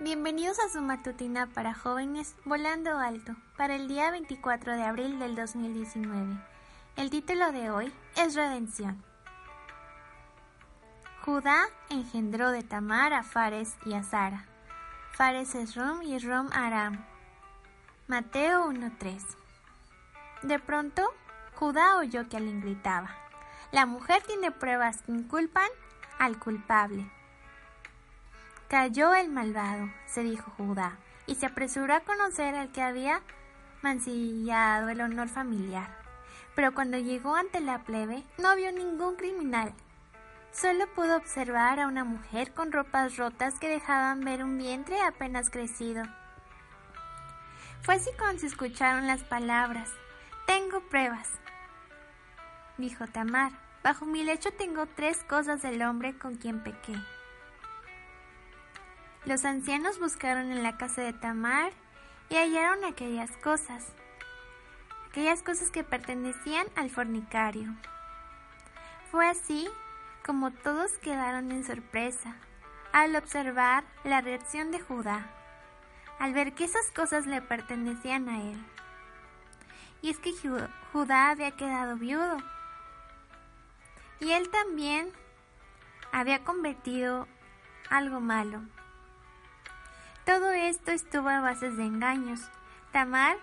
Bienvenidos a su matutina para jóvenes Volando Alto para el día 24 de abril del 2019. El título de hoy es Redención. Judá engendró de Tamar a Fares y a Sara. Fares es Rom y Rom Aram. Mateo 1.3. De pronto, Judá oyó que alguien gritaba. La mujer tiene pruebas que inculpan al culpable. Cayó el malvado, se dijo Judá, y se apresuró a conocer al que había mancillado el honor familiar. Pero cuando llegó ante la plebe, no vio ningún criminal. Solo pudo observar a una mujer con ropas rotas que dejaban ver un vientre apenas crecido. Fue así cuando se escucharon las palabras. Tengo pruebas, dijo Tamar. Bajo mi lecho tengo tres cosas del hombre con quien pequé. Los ancianos buscaron en la casa de Tamar y hallaron aquellas cosas, aquellas cosas que pertenecían al fornicario. Fue así como todos quedaron en sorpresa al observar la reacción de Judá, al ver que esas cosas le pertenecían a él. Y es que Judá había quedado viudo, y él también había convertido algo malo. Todo esto estuvo a bases de engaños. Tamar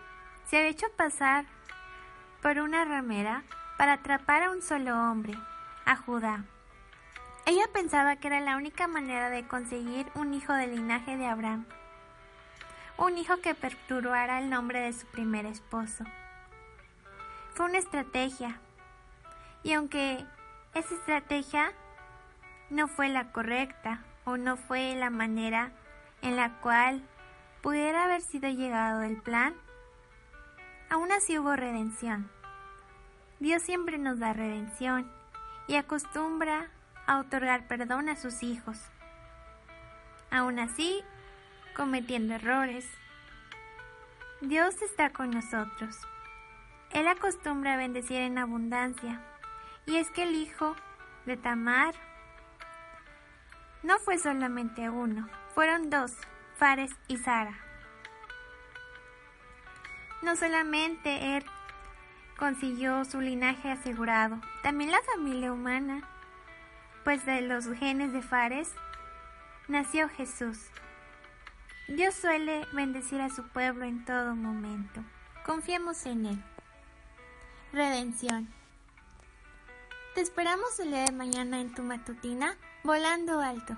se había hecho pasar por una ramera para atrapar a un solo hombre, a Judá. Ella pensaba que era la única manera de conseguir un hijo del linaje de Abraham, un hijo que perturbara el nombre de su primer esposo. Fue una estrategia, y aunque esa estrategia no fue la correcta o no fue la manera en la cual pudiera haber sido llegado el plan, aún así hubo redención. Dios siempre nos da redención y acostumbra a otorgar perdón a sus hijos. Aún así, cometiendo errores, Dios está con nosotros. Él acostumbra a bendecir en abundancia, y es que el hijo de Tamar no fue solamente uno, fueron dos, Fares y Sara. No solamente él consiguió su linaje asegurado, también la familia humana, pues de los genes de Fares nació Jesús. Dios suele bendecir a su pueblo en todo momento. Confiemos en Él. Redención. Te esperamos el día de mañana en tu matutina, volando alto.